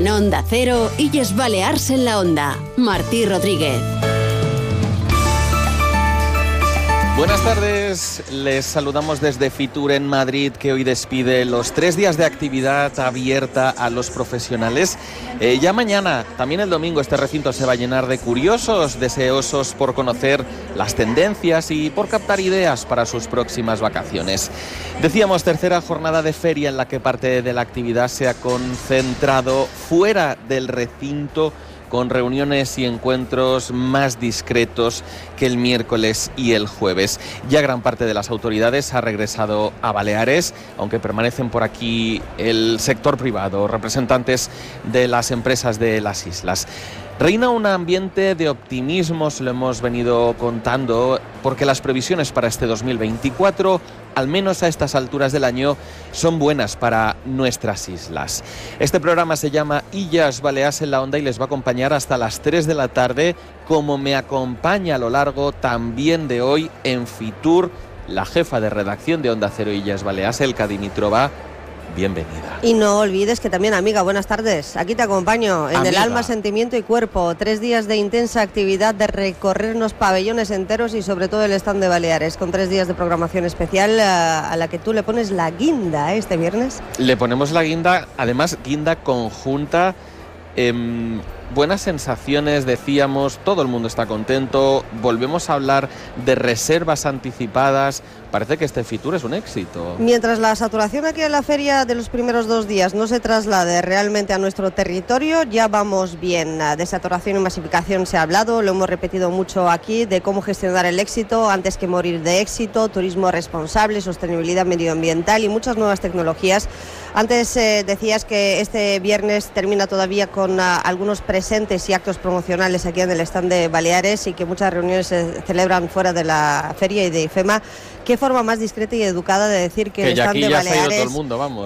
En Onda Cero, Illes Balears en la Onda. Martí Rodríguez. Buenas tardes, les saludamos desde Fitur en Madrid que hoy despide los tres días de actividad abierta a los profesionales. Eh, ya mañana, también el domingo, este recinto se va a llenar de curiosos, deseosos por conocer las tendencias y por captar ideas para sus próximas vacaciones. Decíamos, tercera jornada de feria en la que parte de la actividad se ha concentrado fuera del recinto con reuniones y encuentros más discretos que el miércoles y el jueves. Ya gran parte de las autoridades ha regresado a Baleares, aunque permanecen por aquí el sector privado, representantes de las empresas de las islas. Reina un ambiente de optimismo, se lo hemos venido contando, porque las previsiones para este 2024, al menos a estas alturas del año, son buenas para nuestras islas. Este programa se llama Illas Baleas en la Onda y les va a acompañar hasta las 3 de la tarde, como me acompaña a lo largo también de hoy en Fitur la jefa de redacción de Onda Cero Illas Baleas, Elka Dimitrova bienvenida. Y no olvides que también, amiga, buenas tardes. Aquí te acompaño en el alma, sentimiento y cuerpo. Tres días de intensa actividad de recorrernos pabellones enteros y sobre todo el stand de Baleares, con tres días de programación especial eh, a, la que tú le pones la guinda ¿eh? este viernes. Le ponemos la guinda, además guinda conjunta. Em, buenas sensaciones, decíamos, todo el mundo está contento, volvemos a hablar de reservas anticipadas, parece que este Fitur es un éxito. Mientras la saturación aquí en la feria de los primeros dos días no se traslade realmente a nuestro territorio, ya vamos bien. De saturación y masificación se ha hablado, lo hemos repetido mucho aquí, de cómo gestionar el éxito antes que morir de éxito, turismo responsable, sostenibilidad medioambiental y muchas nuevas tecnologías. Antes eh, decías que este viernes termina todavía con ah, algunos presentes y actos promocionales aquí en el stand de Baleares y que muchas reuniones se celebran fuera de la feria y de IFEMA qué forma más discreta y educada de decir que, el stand de Baleares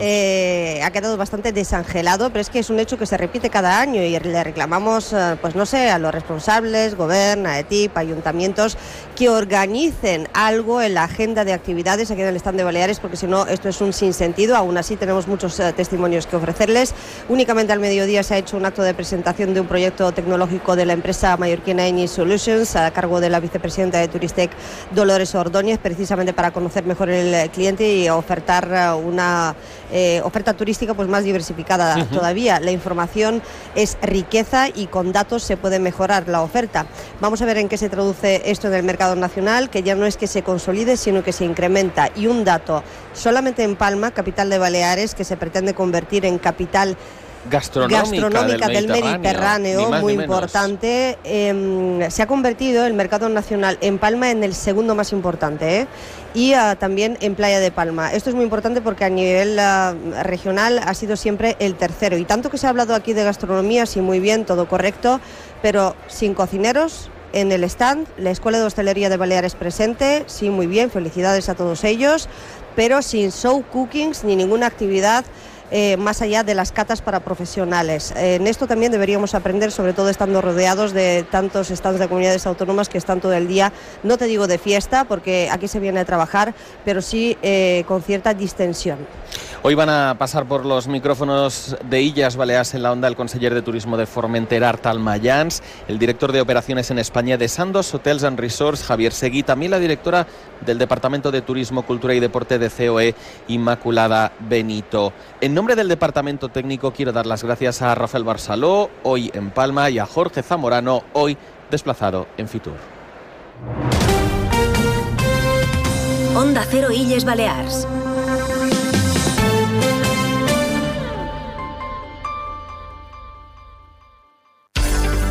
eh, ha quedado bastante desangelado, pero es que es un hecho que se repite cada año y le reclamamos, eh, pues no sé, a los responsables, gobierno, a ETIP, ayuntamientos, que organicen algo en la agenda de actividades aquí en el stand de Baleares, porque si no, esto es un sinsentido. Aún así, tenemos muchos eh, testimonios que ofrecerles. Únicamente al mediodía se ha hecho un acto de presentación de un proyecto tecnológico de la empresa mallorquina Eni Solutions a cargo de la vicepresidenta de Turistec, Dolores Ordóñez, precisamente para conocer mejor el cliente y ofertar eh, una eh, oferta turística pues más diversificada todavía. La información es riqueza y con datos se puede mejorar la oferta. Vamos a ver en qué se traduce esto en el mercado nacional, que ya no es que se consolide, sino que se incrementa. Y un dato, solamente en Palma, capital de Baleares, que se pretende convertir en capital gastronómica, del, Mediterráneo, muy importante. Em, se ha convertido el mercado nacional en Palma en el segundo más importante ¿eh? y ah, también en Playa de Palma. Esto es muy importante porque a nivel ah, regional ha sido siempre el tercero. Y tanto que se ha hablado aquí de gastronomía, sí, muy bien, todo correcto, pero sin cocineros, en el stand, la Escuela de Hostelería de Baleares presente, sí, muy bien, felicidades a todos ellos, pero sin show cookings ni ninguna actividad eh, más allá de las catas para profesionales. en esto también deberíamos aprender, sobre todo estando rodeados de tantos estados de comunidades autónomas que están todo el día, no te digo de fiesta, porque aquí se viene a trabajar, pero sí eh, con cierta distensión. Hoy van a pasar por los micrófonos de Illas Baleas en la onda el conseller de Turismo de Formentera, Artal Mayans, el director de operaciones en España de Sandos Hotels and Resorts, Javier Seguí, también la directora del Departamento de Turismo, Cultura y Deporte de COE, Inmaculada Benito. En nombre del Departamento Técnico quiero dar las gracias a Rafael Barsaló, hoy en Palma, y a Jorge Zamorano, hoy desplazado en Fitur. Onda Cero Illes Balears.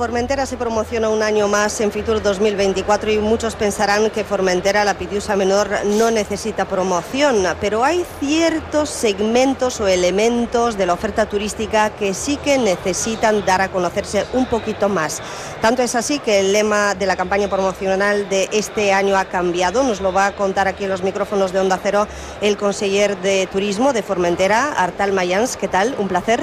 Formentera se promociona un año más en Fitur 2024 y muchos pensarán que Formentera, la Pitiusa Menor, no necesita promoción, pero hay ciertos segmentos o elementos de la oferta turística que sí que necesitan dar a conocerse un poquito más. Tanto es así que el lema de la campaña promocional de este año ha cambiado. Nos lo va a contar aquí en los micrófonos de Onda Cero el conseller de Turismo de Formentera, Artal Mayans. ¿Qué tal? Un placer.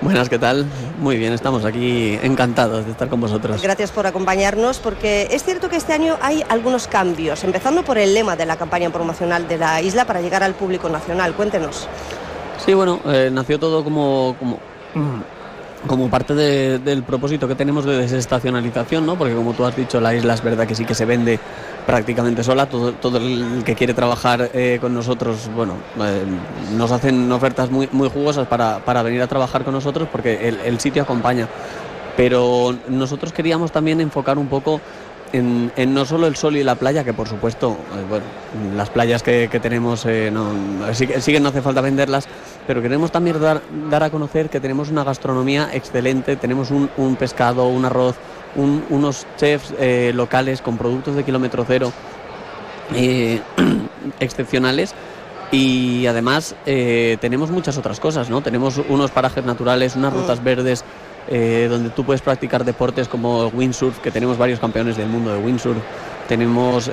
Buenas, ¿qué tal? Muy bien, estamos aquí encantados de estar con vosotros. Gracias por acompañarnos, porque es cierto que este año hay algunos cambios, empezando por el lema de la campaña promocional de la isla para llegar al público nacional. Cuéntenos. Sí, bueno, eh, nació todo como, como como parte del propósito que tenemos de desestacionalización, ¿no? porque como tú has dicho, la isla es verdad que sí que se vende prácticamente sola, todo, todo el que quiere trabajar eh, con nosotros, bueno, eh, nos hacen ofertas muy, muy jugosas para, para, venir a trabajar con nosotros porque el, sitio acompaña. Pero nosotros queríamos también enfocar un poco en, no solo el sol y la playa, que por supuesto, eh, bueno, las playas que, tenemos que no hace falta venderlas, pero queremos también dar a conocer que tenemos una gastronomía excelente, tenemos un, pescado, un arroz, unos chefs eh, locales con productos de kilómetro cero eh, excepcionales y además eh, tenemos muchas otras cosas, ¿no? Tenemos unos parajes naturales, unas rutas verdes donde tú puedes practicar deportes como windsurf, que tenemos varios campeones del mundo de windsurf. Tenemos,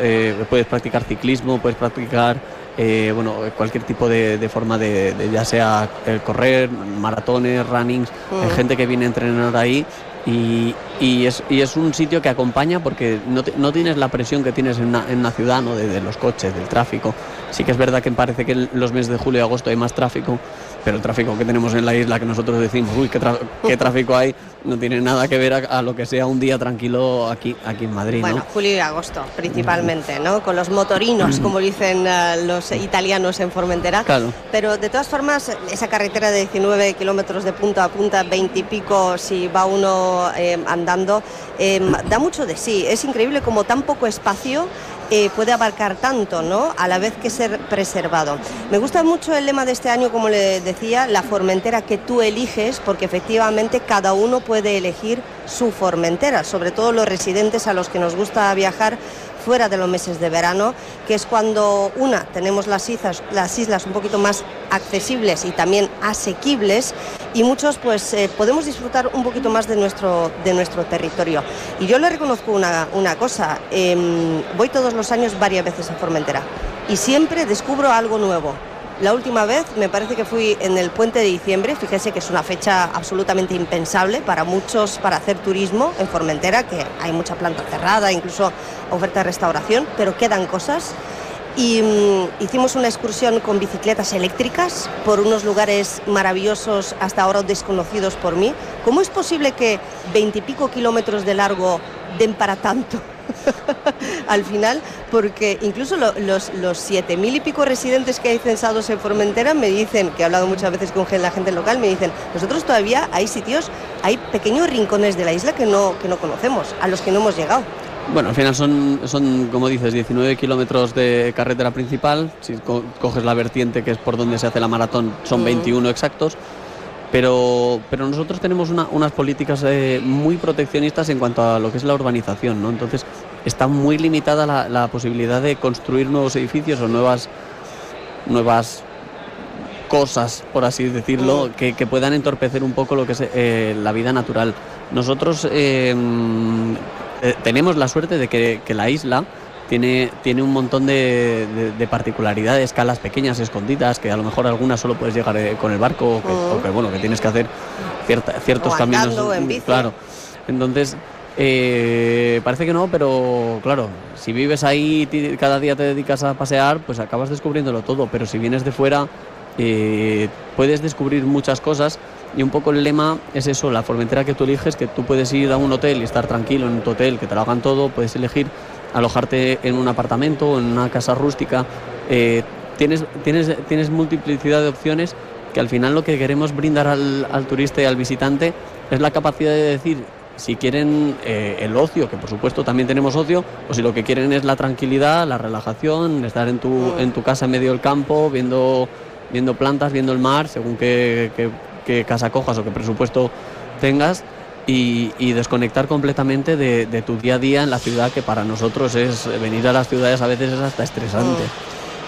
puedes practicar ciclismo, puedes practicar eh, bueno, cualquier tipo de, forma de, ya sea el correr, maratones, runnings, hay mm. gente que viene a entrenar ahí y, y, es, y, es, un sitio que acompaña porque no, no tienes la presión que tienes en una, en una ciudad, ¿no? De, los coches, del tráfico. Sí que es verdad que parece que en los meses de julio y agosto hay más tráfico, pero el tráfico que tenemos en la isla, que nosotros decimos, uy, qué, qué tráfico hay, no tiene nada que ver a, lo que sea un día tranquilo aquí, aquí en Madrid. Bueno, julio y agosto, principalmente, ¿no? Con los motorinos, como dicen uh, los italianos en Formentera. Claro. Pero de todas formas, esa carretera de 19 kilómetros de punta a punta, 20 y pico, si va uno eh, andando, eh, da mucho de sí. Es increíble como tan poco espacio eh, puede abarcar tanto, ¿no? A la vez que ser preservado. Me gusta mucho el lema de este año, como le decía, la formentera que tú eliges, porque efectivamente cada uno puede elegir su formentera, sobre todo los residentes a los que nos gusta viajar fuera de los meses de verano, que es cuando, una, tenemos las islas, las islas un poquito más accesibles y también asequibles y muchos pues eh, podemos disfrutar un poquito más de nuestro, de nuestro territorio. Y yo le reconozco una, una cosa, em, voy todos los años varias veces a Formentera y siempre descubro algo nuevo la última vez me parece que fui en el puente de diciembre, fíjese que es una fecha absolutamente impensable para muchos para hacer turismo en Formentera, que hay mucha planta cerrada, incluso oferta de restauración, pero quedan cosas. Y mm, hicimos una excursión con bicicletas eléctricas por unos lugares maravillosos hasta ahora desconocidos por mí. ¿Cómo es posible que veintipico kilómetros de largo den para tanto? al final, porque incluso los, los siete mil y pico residentes que hay censados en Formentera me dicen, que he hablado muchas veces con la gente local, me dicen, nosotros todavía hay sitios, hay pequeños rincones de la isla que no, que no conocemos, a los que no hemos llegado. Bueno, al final son, son, como dices, 19 kilómetros de carretera principal. Si coges la vertiente que es por donde se hace la maratón, son 21 exactos pero, pero nosotros tenemos unas políticas eh, muy proteccionistas en cuanto a lo que es la urbanización, ¿no? Entonces está muy limitada la, posibilidad de construir nuevos edificios o nuevas, nuevas cosas, por así decirlo, que, puedan entorpecer un poco lo que es eh, la vida natural. Nosotros eh, tenemos la suerte de que, que la isla tiene, tiene un montón de, particularidades, escalas pequeñas, escondidas, que a lo mejor algunas solo puedes llegar eh, con el barco, o que, bueno, que tienes que hacer ciertos caminos. Claro. Entonces, eh, parece que no, pero claro, si vives ahí y cada día te dedicas a pasear, pues acabas descubriéndolo todo. Pero si vienes de fuera, eh, puedes descubrir muchas cosas. Y un poco el lema es eso, la formentera que tú eliges, que tú puedes ir a un hotel y estar tranquilo en tu hotel, que te lo hagan todo, puedes elegir alojarte en un apartamento o en una casa rústica. Eh, tienes, tienes, tienes multiplicidad de opciones que al final lo que queremos brindar al, turista y al visitante es la capacidad de decir si quieren eh, el ocio, que por supuesto también tenemos ocio, o si lo que quieren es la tranquilidad, la relajación, estar en tu, en tu casa en medio del campo, viendo, viendo plantas, viendo el mar, según qué, qué casa cojas o qué presupuesto tengas, y, desconectar completamente de, tu día a día en la ciudad, que para nosotros es venir a las ciudades a veces es hasta estresante.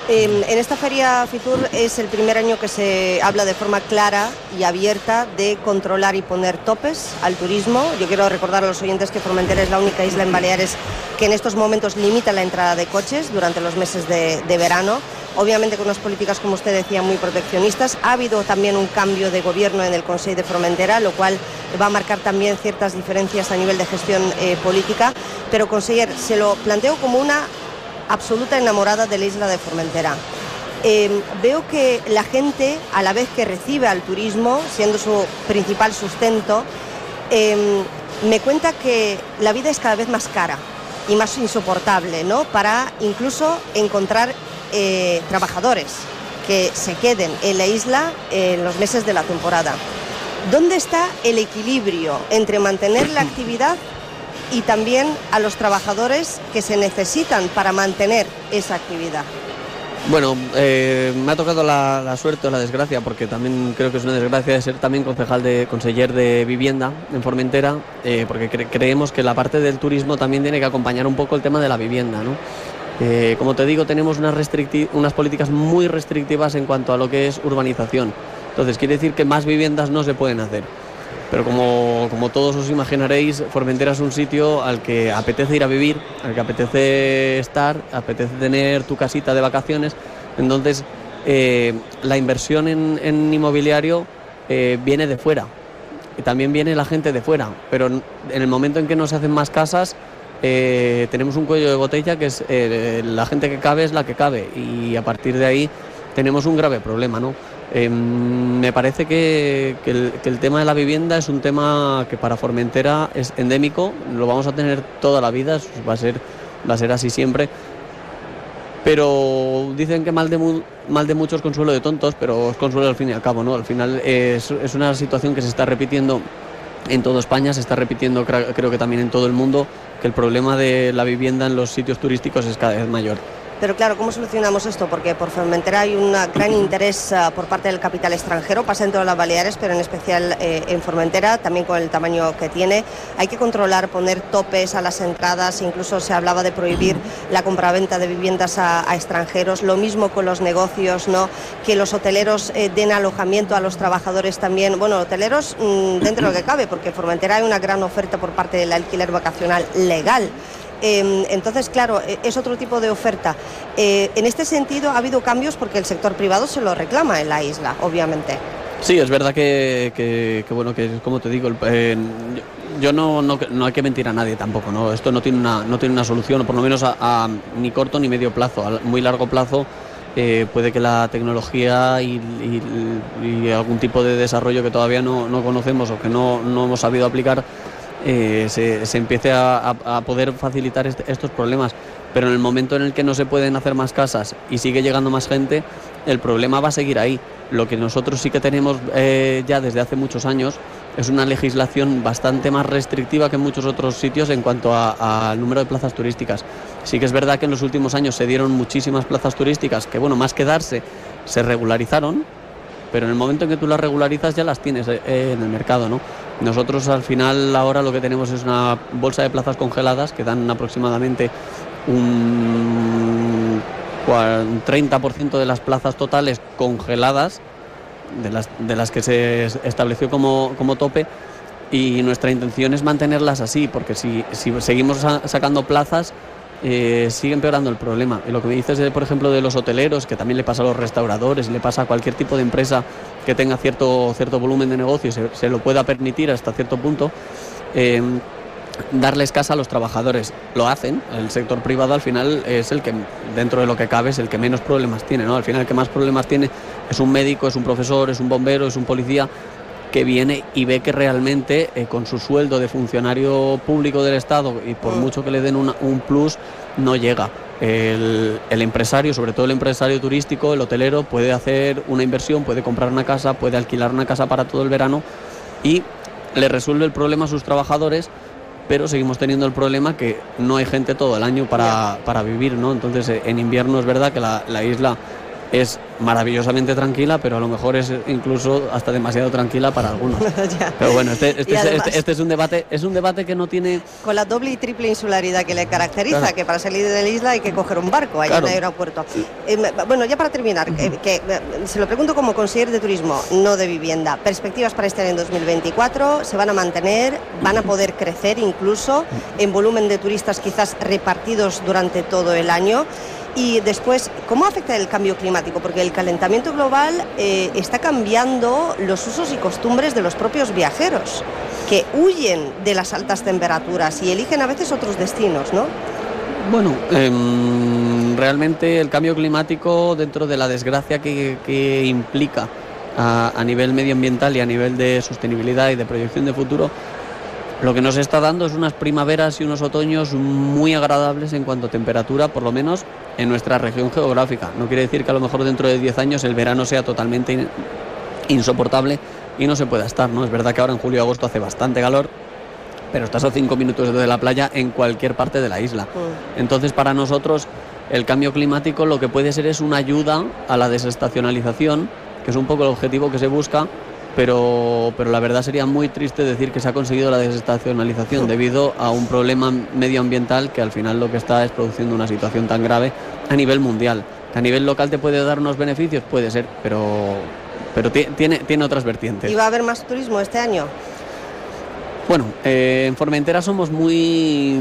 En esta feria Fitur es el primer año que se habla de forma clara y abierta de controlar y poner topes al turismo. Yo quiero recordar a los oyentes que Formentera es la única isla en Baleares que en estos momentos limita la entrada de coches durante los meses de, de verano obviamente con unas políticas, como usted decía, muy proteccionistas. Ha habido también un cambio de gobierno en el Consejo de Formentera, lo cual va a marcar también ciertas diferencias a nivel de gestión eh, política. Pero, conseller, se lo planteo como una absoluta enamorada de la isla de Formentera. Em, veo que la gente, a la vez que recibe al turismo, siendo su principal sustento, em, me cuenta que la vida es cada vez más cara y más insoportable, ¿no? Para incluso encontrar eh, trabajadores que se queden en la isla en los meses de la temporada. ¿Dónde está el equilibrio entre mantener la actividad y también a los trabajadores que se necesitan para mantener esa actividad? Bueno, eh, me ha tocado la, suerte o la desgracia, porque también creo que es una desgracia de ser también concejal de conseller de vivienda en Formentera, eh, porque creemos que la parte del turismo también tiene que acompañar un poco el tema de la vivienda, ¿no? Eh, como te digo, tenemos unas, unas políticas muy restrictivas en cuanto a lo que es urbanización. Entonces, quiere decir que más viviendas no se pueden hacer. Pero como, todos os imaginaréis, Formentera es un sitio al que apetece ir a vivir, al que apetece estar, apetece tener tu casita de vacaciones. Entonces, eh, la inversión en, inmobiliario eh, viene de fuera. Y también viene la gente de fuera. Pero en el momento en que no se hacen más casas, eh, tenemos un cuello de botella que es la gente que cabe es la que cabe y a partir de ahí tenemos un grave problema. ¿no? Em, me parece que, el, tema de la vivienda es un tema que para Formentera es endémico, lo vamos a tener toda la vida, va a ser, va a ser así siempre. Pero dicen que mal de, muchos consuelo de tontos, pero es consuelo al fin y al cabo. ¿no? Al final es, es una situación que se está repitiendo en toda España, se está repitiendo creo que también en todo el mundo que el problema de la vivienda en los sitios turísticos es cada vez mayor. Pero claro, ¿cómo solucionamos esto? Porque por Formentera hay un gran interés ah, por parte del capital extranjero, pasa en todas las Baleares, pero en especial eh, en Formentera, también con el tamaño que tiene. Hay que controlar, poner topes a las entradas, incluso se hablaba de prohibir la compraventa de viviendas a, extranjeros, lo mismo con los negocios, ¿no? que los hoteleros eh, den alojamiento a los trabajadores también. Bueno, hoteleros mm, dentro de lo que cabe, porque en Formentera hay una gran oferta por parte del alquiler vacacional legal. Em, entonces, claro, e, es otro tipo de oferta. Eh, en este sentido, ha habido cambios porque el sector privado se lo reclama en la isla, obviamente. Sí, es verdad que, bueno, que como te digo, yo no, no, hay que mentir a nadie tampoco, ¿no? Esto no tiene una, no tiene una solución, por lo menos a, ni corto ni medio plazo, a muy largo plazo. Eh, puede que la tecnología y, algún tipo de desarrollo que todavía no, no conocemos o que no, no hemos sabido aplicar eh, se, empiece a, poder facilitar estos problemas. Pero en el momento en el que no se pueden hacer más casas y sigue llegando más gente, el problema va a seguir ahí. Lo que nosotros sí que tenemos eh, ya desde hace muchos años es una legislación bastante más restrictiva que en muchos otros sitios en cuanto al número de plazas turísticas. Sí que es verdad que en los últimos años se dieron muchísimas plazas turísticas que, bueno, más que darse, se regularizaron, pero en el momento en que tú las regularizas ya las tienes eh, en el mercado, ¿no? Nosotros al final ahora lo que tenemos es una bolsa de plazas congeladas que dan aproximadamente un 30% de las plazas totales congeladas, de las, de las que se estableció como, como tope, y nuestra intención es mantenerlas así, porque si, si seguimos sacando plazas, eh, sigue empeorando el problema. Y lo que me dices, por ejemplo, de los hoteleros, que también le pasa a los restauradores, le pasa a cualquier tipo de empresa que tenga cierto, cierto volumen de negocio y se, lo pueda permitir hasta cierto punto, eh, darles casa a los trabajadores. Lo hacen, el sector privado al final es el que, dentro de lo que cabe, es el que menos problemas tiene. ¿no? Al final el que más problemas tiene es un médico, es un profesor, es un bombero, es un policía que viene y ve que realmente eh, con su sueldo de funcionario público del Estado y por mm. mucho que le den un plus, no llega. El, empresario, sobre todo el empresario turístico, el hotelero, puede hacer una inversión, puede comprar una casa, puede alquilar una casa para todo el verano y le resuelve el problema a sus trabajadores, pero seguimos teniendo el problema que no hay gente todo el año para, vivir, ¿no? Entonces, eh, en invierno es verdad que la, isla es maravillosamente tranquila, pero a lo mejor es incluso hasta demasiado tranquila para algunos. Pero bueno, este, este, este, este, es un debate, es un debate que no tiene con la doble y triple insularidad que le caracteriza, que para salir de la isla hay que coger un barco allá en el aeropuerto. Eh, bueno, ya para terminar, que, eh, se lo pregunto como consejero de turismo, no de vivienda. Perspectivas para este año 2024 se van a mantener, van a poder crecer incluso en volumen de turistas quizás repartidos durante todo el año. Y después, ¿cómo afecta el cambio climático? Porque el calentamiento global eh, está cambiando los usos y costumbres de los propios viajeros, que huyen de las altas temperaturas y eligen a veces otros destinos, ¿no? Bueno, em, realmente el cambio climático, dentro de la desgracia que, implica a, a nivel medioambiental y a nivel de sostenibilidad y de proyección de futuro, lo que nos está dando es unas primaveras y unos otoños muy agradables en cuanto a temperatura, por lo menos en nuestra región geográfica. No quiere decir que a lo mejor dentro de 10 años el verano sea totalmente insoportable y no se pueda estar, ¿no? Es verdad que ahora en julio y agosto hace bastante calor, pero estás a 5 minutos de la playa en cualquier parte de la isla. Mm. Entonces, para nosotros, el cambio climático lo que puede ser es una ayuda a la desestacionalización, que es un poco el objetivo que se busca, pero, pero la verdad sería muy triste decir que se ha conseguido la desestacionalización debido a un problema medioambiental que al final lo que está es produciendo una situación tan grave a nivel mundial. Que a nivel local te puede dar unos beneficios, puede ser, pero, pero tiene, tiene otras vertientes. ¿Y va a haber más turismo este año? Bueno, eh, en Formentera somos muy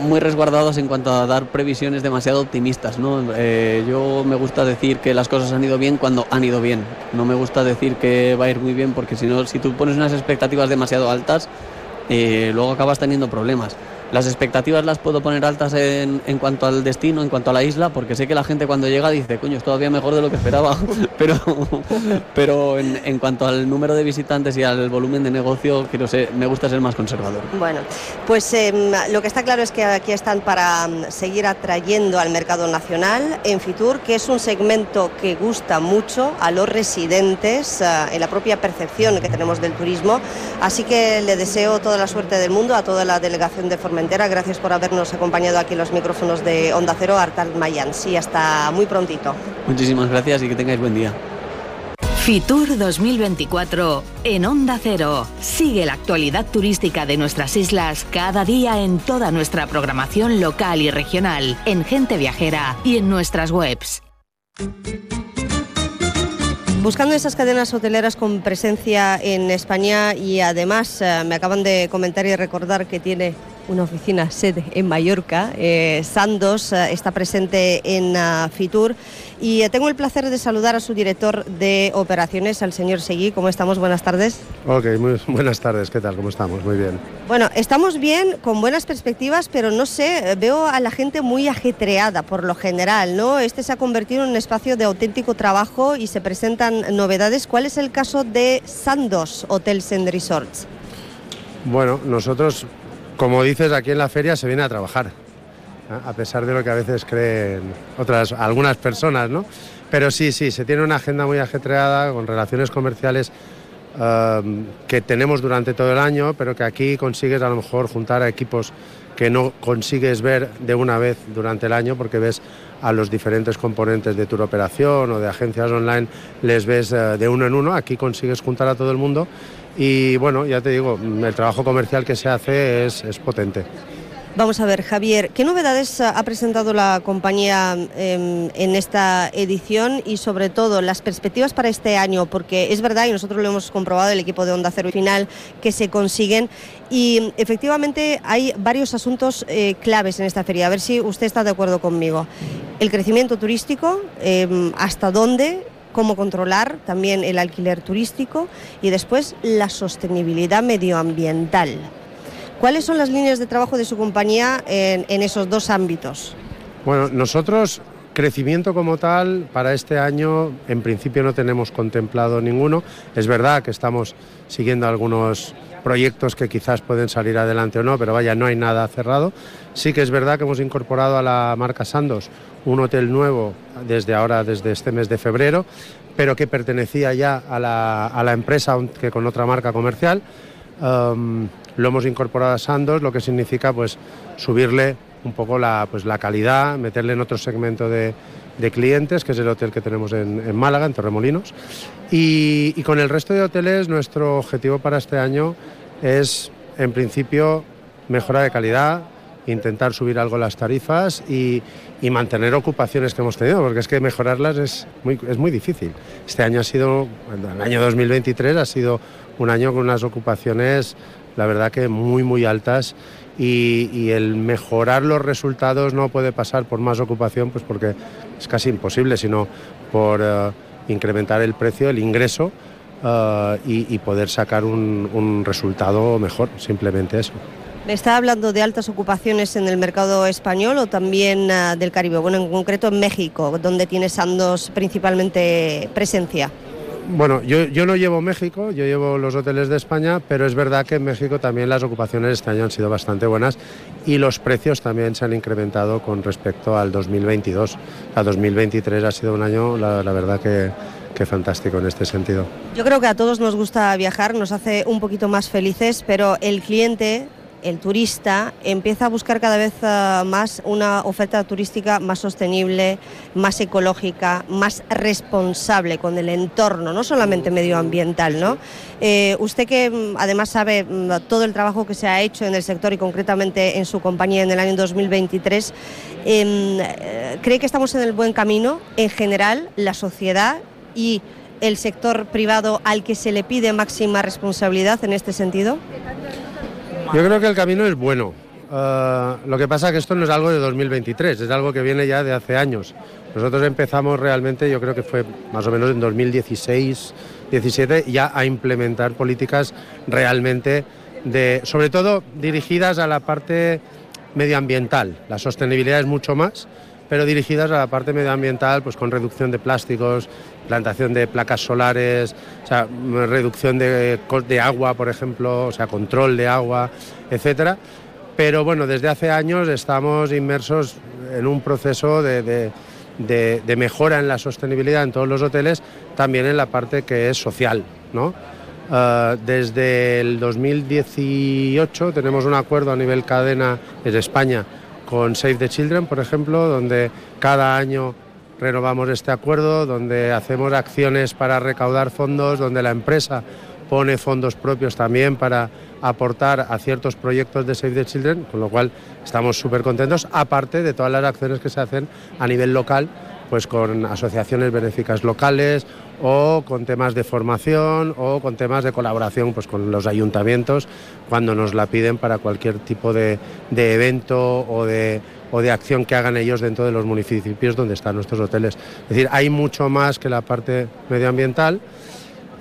muy resguardados en cuanto a dar previsiones demasiado optimistas. ¿no? Eh, yo me gusta decir que las cosas han ido bien cuando han ido bien. No me gusta decir que va a ir muy bien porque si no, si tú pones unas expectativas demasiado altas, eh, luego acabas teniendo problemas. Las expectativas las puedo poner altas en, en, cuanto al destino, en cuanto a la isla, porque sé que la gente cuando llega dice, coño, es todavía mejor de lo que esperaba, pero, pero en, en, cuanto al número de visitantes y al volumen de negocio, quiero ser, me gusta ser más conservador. Bueno, pues eh, lo que está claro es que aquí están para mm, seguir atrayendo al mercado nacional. En Fitur, que es un segmento que gusta mucho a los residentes, uh, en la propia percepción que tenemos del turismo, así que le deseo toda la suerte del mundo a toda la delegación de Formación Gracias por habernos acompañado aquí en los micrófonos de Onda Cero, Artal Mayan. Sí, hasta muy prontito. Muchísimas gracias y que tengáis buen día. Fitur 2024 en Onda Cero. Sigue la actualidad turística de nuestras islas cada día en toda nuestra programación local y regional, en Gente Viajera y en nuestras webs. Buscando esas cadenas hoteleras con presencia en España y además eh, me acaban de comentar y recordar que tiene una oficina sede en Mallorca. Eh, Sandos eh, está presente en uh, Fitur y eh, tengo el placer de saludar a su director de operaciones, al señor Seguí. ¿Cómo estamos? Buenas tardes. Ok, muy buenas tardes. ¿Qué tal? ¿Cómo estamos? Muy bien. Bueno, estamos bien, con buenas perspectivas, pero no sé, veo a la gente muy ajetreada por lo general, ¿no? Este se ha convertido en un espacio de auténtico trabajo y se presentan novedades. ¿Cuál es el caso de Sandos Hotels and Resorts? Bueno, nosotros como dices, aquí en la feria se viene a trabajar, a pesar de lo que a veces creen otras, algunas personas, ¿no? Pero sí, sí, se tiene una agenda muy ajetreada con relaciones comerciales um, que tenemos durante todo el año, pero que aquí consigues a lo mejor juntar a equipos que no consigues ver de una vez durante el año porque ves a los diferentes componentes de tu operación o de agencias online, les ves uh, de uno en uno, aquí consigues juntar a todo el mundo y bueno, ya te digo, el trabajo comercial que se hace es, es potente. Vamos a ver, Javier, ¿qué novedades ha presentado la compañía eh, en esta edición y sobre todo las perspectivas para este año? Porque es verdad, y nosotros lo hemos comprobado, el equipo de Onda Cero Final, que se consiguen y efectivamente hay varios asuntos eh, claves en esta feria. A ver si usted está de acuerdo conmigo. El crecimiento turístico, eh, hasta dónde cómo controlar también el alquiler turístico y después la sostenibilidad medioambiental. ¿Cuáles son las líneas de trabajo de su compañía en, esos dos ámbitos? Bueno, nosotros crecimiento como tal para este año en principio no tenemos contemplado ninguno. Es verdad que estamos siguiendo algunos proyectos que quizás pueden salir adelante o no, pero vaya, no hay nada cerrado. Sí que es verdad que hemos incorporado a la marca Sandos un hotel nuevo desde ahora, desde este mes de febrero, pero que pertenecía ya a la, a la empresa, que con otra marca comercial. Um, lo hemos incorporado a Sandos, lo que significa pues subirle un poco la, pues, la calidad, meterle en otro segmento de, de clientes, que es el hotel que tenemos en, Málaga, en Torremolinos. Y, con el resto de hoteles, nuestro objetivo para este año es, en principio, mejora de calidad, intentar subir algo las tarifas y, y, mantener ocupaciones que hemos tenido, porque es que mejorarlas es muy, es muy difícil. Este año ha sido, el año 2023 ha sido un año con unas ocupaciones, la verdad que muy, muy altas y, el mejorar los resultados no puede pasar por más ocupación, pues porque es casi imposible, sino por eh, incrementar el precio, el ingreso eh, y, poder sacar un, resultado mejor, simplemente eso. ¿Me está hablando de altas ocupaciones en el mercado español o también eh, del Caribe? Bueno, en concreto en México, donde tiene Sandos principalmente presencia. Bueno, yo, no llevo México, yo llevo los hoteles de España, pero es verdad que en México también las ocupaciones este año han sido bastante buenas y los precios también se han incrementado con respecto al 2022. A 2023 ha sido un año, la, verdad que, que fantástico en este sentido. Yo creo que a todos nos gusta viajar, nos hace un poquito más felices, pero el cliente el turista empieza a buscar cada vez eh, más una oferta turística más sostenible, más ecológica, más responsable con el entorno, no solamente medioambiental. ¿no? Eh, usted que mm, además sabe mm, todo el trabajo que se ha hecho en el sector y concretamente en su compañía en el año 2023, em, eh, ¿cree que estamos en el buen camino en general, la sociedad y el sector privado al que se le pide máxima responsabilidad en este sentido? Yo creo que el camino es bueno. Ah, lo que pasa es que esto no es algo de 2023, es algo que viene ya de hace años. Nosotros empezamos realmente, yo creo que fue más o menos en 2016, 17, ya a implementar políticas realmente de, sobre todo dirigidas a la parte medioambiental. La sostenibilidad es mucho más, pero dirigidas a la parte medioambiental, pues con reducción de plásticos, plantación de placas solares, reducción de, de agua, por ejemplo, o sea, control de agua, etcétera. Pero bueno, desde hace años estamos inmersos en un proceso de, mejora en la sostenibilidad en todos los hoteles, también en la parte que es social, ¿no? Ah, desde el 2018 tenemos un acuerdo a nivel cadena en España con Save the Children, por ejemplo, donde cada año renovamos este acuerdo, donde hacemos acciones para recaudar fondos, donde la empresa pone fondos propios también para aportar a ciertos proyectos de Save the Children, con lo cual estamos súper contentos, aparte de todas las acciones que se hacen a nivel local, pues con asociaciones benéficas locales o con temas de formación o con temas de colaboración pues con los ayuntamientos cuando nos la piden para cualquier tipo de, evento o de, o de acción que hagan ellos dentro de los municipios donde están nuestros hoteles. Es decir, hay mucho más que la parte medioambiental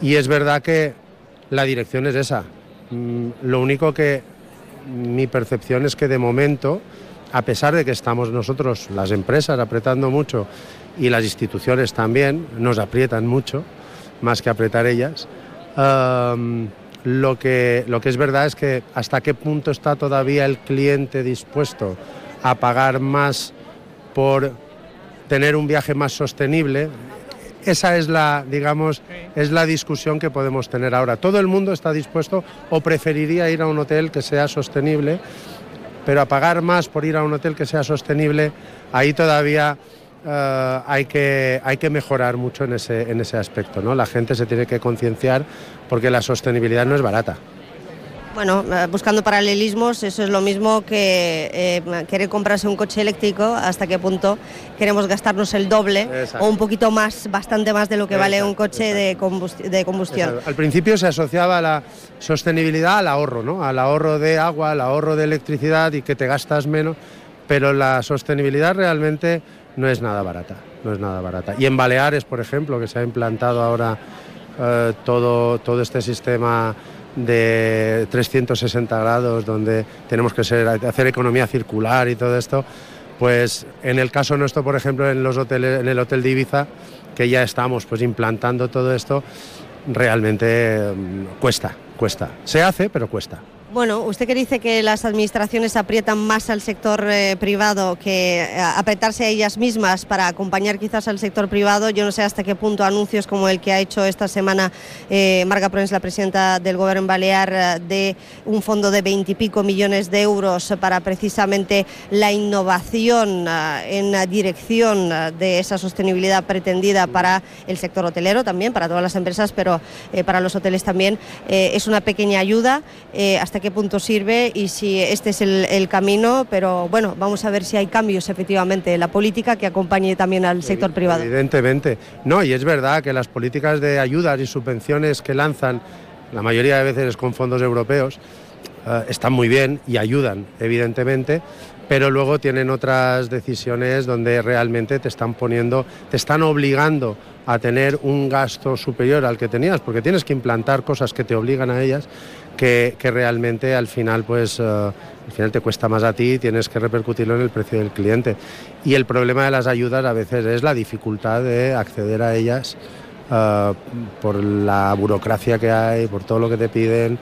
y es verdad que la dirección es esa. Mm, lo único que mi percepción es que de momento, a pesar de que estamos nosotros, las empresas, apretando mucho y las instituciones también nos aprietan mucho, más que apretar ellas. lo, que, lo que es verdad es que hasta qué punto está todavía el cliente dispuesto a pagar más por tener un viaje más sostenible. Esa es la, digamos, es la discusión que podemos tener ahora. Todo el mundo está dispuesto o preferiría ir a un hotel que sea sostenible, pero a pagar más por ir a un hotel que sea sostenible, ahí todavía eh, hay, que, hay que mejorar mucho en ese, en ese aspecto. ¿no? La gente se tiene que concienciar porque la sostenibilidad no es barata. Bueno, eh, buscando paralelismos, eso es lo mismo que eh, querer comprarse un coche eléctrico, hasta qué punto queremos gastarnos el doble o un poquito más, bastante más de lo que vale un coche de, de, combustión. Al principio se asociaba la sostenibilidad al ahorro, ¿no? al ahorro de agua, al ahorro de electricidad y que te gastas menos, pero la sostenibilidad realmente no es nada barata, no es nada barata. Y en Baleares, por ejemplo, que se ha implantado ahora eh, todo, todo este sistema de 360 grados, donde tenemos que hacer economía circular y todo esto, pues en el caso nuestro, por ejemplo, en los hoteles, en el hotel de Ibiza, que ya estamos pues implantando todo esto, realmente mm, cuesta, cuesta. Se hace, pero cuesta. Bueno, usted que dice que las administraciones aprietan más al sector eh, privado que eh, apretarse a ellas mismas para acompañar quizás al sector privado, yo no sé hasta qué punto anuncios como el que ha hecho esta semana eh, Marga Proens, la presidenta del Gobierno Balear, de un fondo de veintipico millones de euros para precisamente la innovación en la dirección de esa sostenibilidad pretendida para el sector hotelero también, para todas las empresas, pero para los hoteles también, es una pequeña ayuda. eh, qué punto sirve y si este es el, el camino, pero bueno, vamos a ver si hay cambios efectivamente en la política que acompañe también al sector privado. Evidentemente. No, y es verdad que las políticas de ayudas y subvenciones que lanzan, la mayoría de veces con fondos europeos, eh, están muy bien y ayudan, evidentemente, pero luego tienen otras decisiones donde realmente te están poniendo, te están obligando a tener un gasto superior al que tenías, porque tienes que implantar cosas que te obligan a ellas, que, que realmente al final, pues, eh, al final te cuesta más a ti y tienes que repercutirlo en el precio del cliente. Y el problema de las ayudas a veces es la dificultad de acceder a ellas eh, por la burocracia que hay, por todo lo que te piden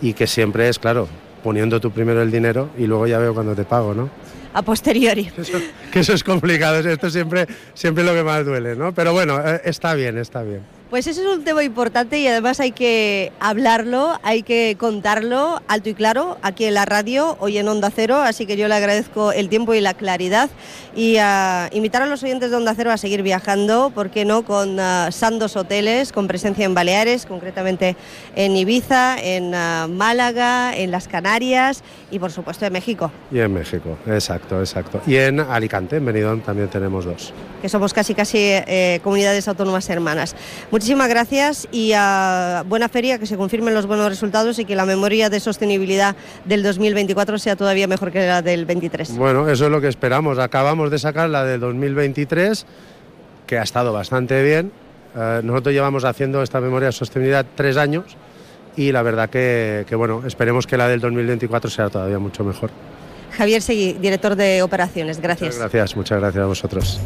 y que siempre es, claro, poniendo tú primero el dinero y luego ya veo cuando te pago, ¿no? A posteriori. Eso- que eso es complicado, esto siempre, siempre es lo que más duele, ¿no? Pero bueno, eh, está bien, está bien. Pues ese es un tema importante y además hay que hablarlo, hay que contarlo alto y claro aquí en la radio, hoy en Onda Cero, así que yo le agradezco el tiempo y la claridad y a invitar a los oyentes de Onda Cero a seguir viajando, ¿por qué no? Con ah, Sandos Hoteles, con presencia en Baleares, concretamente en Ibiza, en ah, Málaga, en las Canarias y por supuesto en México, Y en México, exacto, exacto. Y en Alicante, en Benidorm también tenemos dos. que somos casi casi eh, comunidades autónomas hermanas. Muchísimas gracias y buena feria, que se confirmen los buenos resultados y que la memoria de sostenibilidad del 2024 sea todavía mejor que la del 23. Bueno, eso es lo que esperamos. Acabamos de sacar la de 2023, que ha estado bastante bien. Eh, nosotros llevamos haciendo esta memoria de sostenibilidad tres años y la verdad que, que, bueno, esperemos que la del 2024 sea todavía mucho mejor. Javier Seguí, director de operaciones, gracias. Muchas gracias, muchas gracias a vosotros.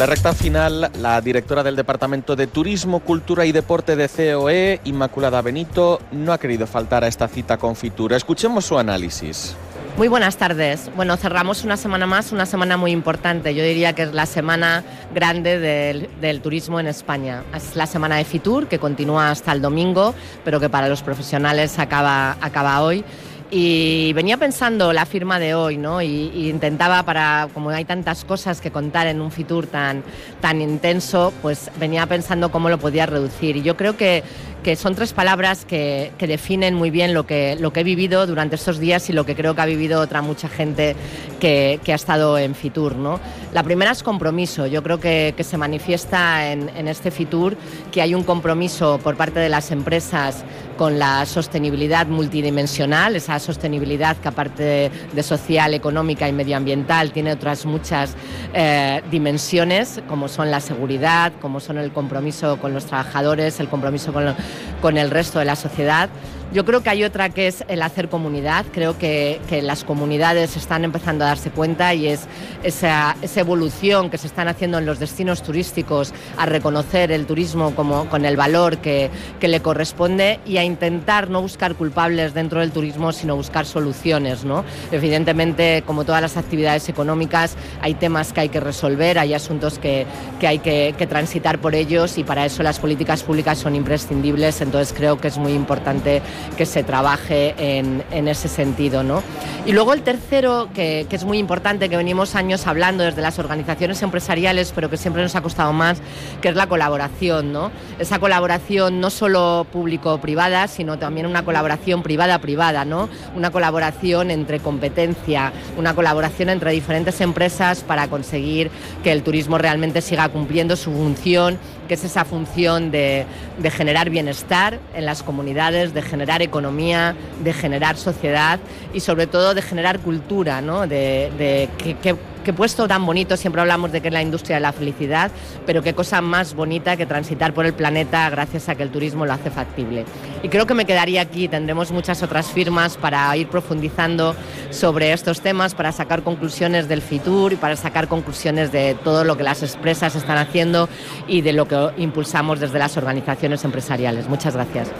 La recta final, la directora del Departamento de Turismo, Cultura y Deporte de COE, Inmaculada Benito, no ha querido faltar a esta cita con Fitura. Escuchemos su análisis. Muy buenas tardes. Bueno, cerramos una semana más, una semana muy importante. Yo diría que es la semana grande del, turismo en España. Es la semana de Fitur, que continúa hasta el domingo, pero que para los profesionales acaba hoy. Y venía pensando la firma de hoy, ¿no? Y, intentaba, para, como hay tantas cosas que contar en un Fitur tan, tan intenso, pues venía pensando cómo lo podía reducir. Y yo creo que, que son tres palabras que, definen muy bien lo que, lo que he vivido durante estos días y lo que creo que ha vivido otra mucha gente que, que ha estado en Fitur, ¿no? La primera es compromiso. Yo creo que, que se manifiesta en, en este Fitur que hay un compromiso por parte de las empresas con la sostenibilidad multidimensional, esa sostenibilidad que aparte de, social, económica y medioambiental tiene otras muchas eh, dimensiones, como son la seguridad, como son el compromiso con los trabajadores, el compromiso con, lo, con el resto de la sociedad. Yo creo que hay otra que es el hacer comunidad. Creo que, las comunidades están empezando a darse cuenta y es esa, evolución que se están haciendo en los destinos turísticos a reconocer el turismo como, con el valor que, le corresponde y a intentar no buscar culpables dentro del turismo, sino buscar soluciones. ¿no? Evidentemente, como todas las actividades económicas, hay temas que hay que resolver, hay asuntos que, hay que transitar por ellos y para eso las políticas públicas son imprescindibles. Entonces creo que es muy importante que se trabaje en, ese sentido. ¿no? Y luego el tercero, que, que, es muy importante, que venimos años hablando desde las organizaciones empresariales, pero que siempre nos ha costado más, que es la colaboración. ¿no? Esa colaboración no solo público-privada, sino también una colaboración privada-privada, ¿no? una colaboración entre competencia, una colaboración entre diferentes empresas para conseguir que el turismo realmente siga cumpliendo su función que es esa función de, de, generar bienestar en las comunidades, de generar economía, de generar sociedad y sobre todo de generar cultura, ¿no? de, de que, puesto tan bonito, siempre hablamos de que es la industria de la felicidad, pero qué cosa más bonita que transitar por el planeta gracias a que el turismo lo hace factible. Y creo que me quedaría aquí, tendremos muchas otras firmas para ir profundizando sobre estos temas, para sacar conclusiones del FITUR y para sacar conclusiones de todo lo que las empresas están haciendo y de lo que impulsamos desde las organizaciones empresariales. Muchas gracias.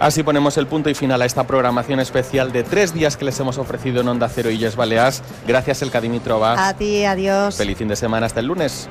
Así ponemos el punto y final a esta programación especial de tres días que les hemos ofrecido en Onda Cero y Yes Baleas. Gracias, Elka Dimitrova. A ti, adiós. Feliz fin de semana, hasta el lunes.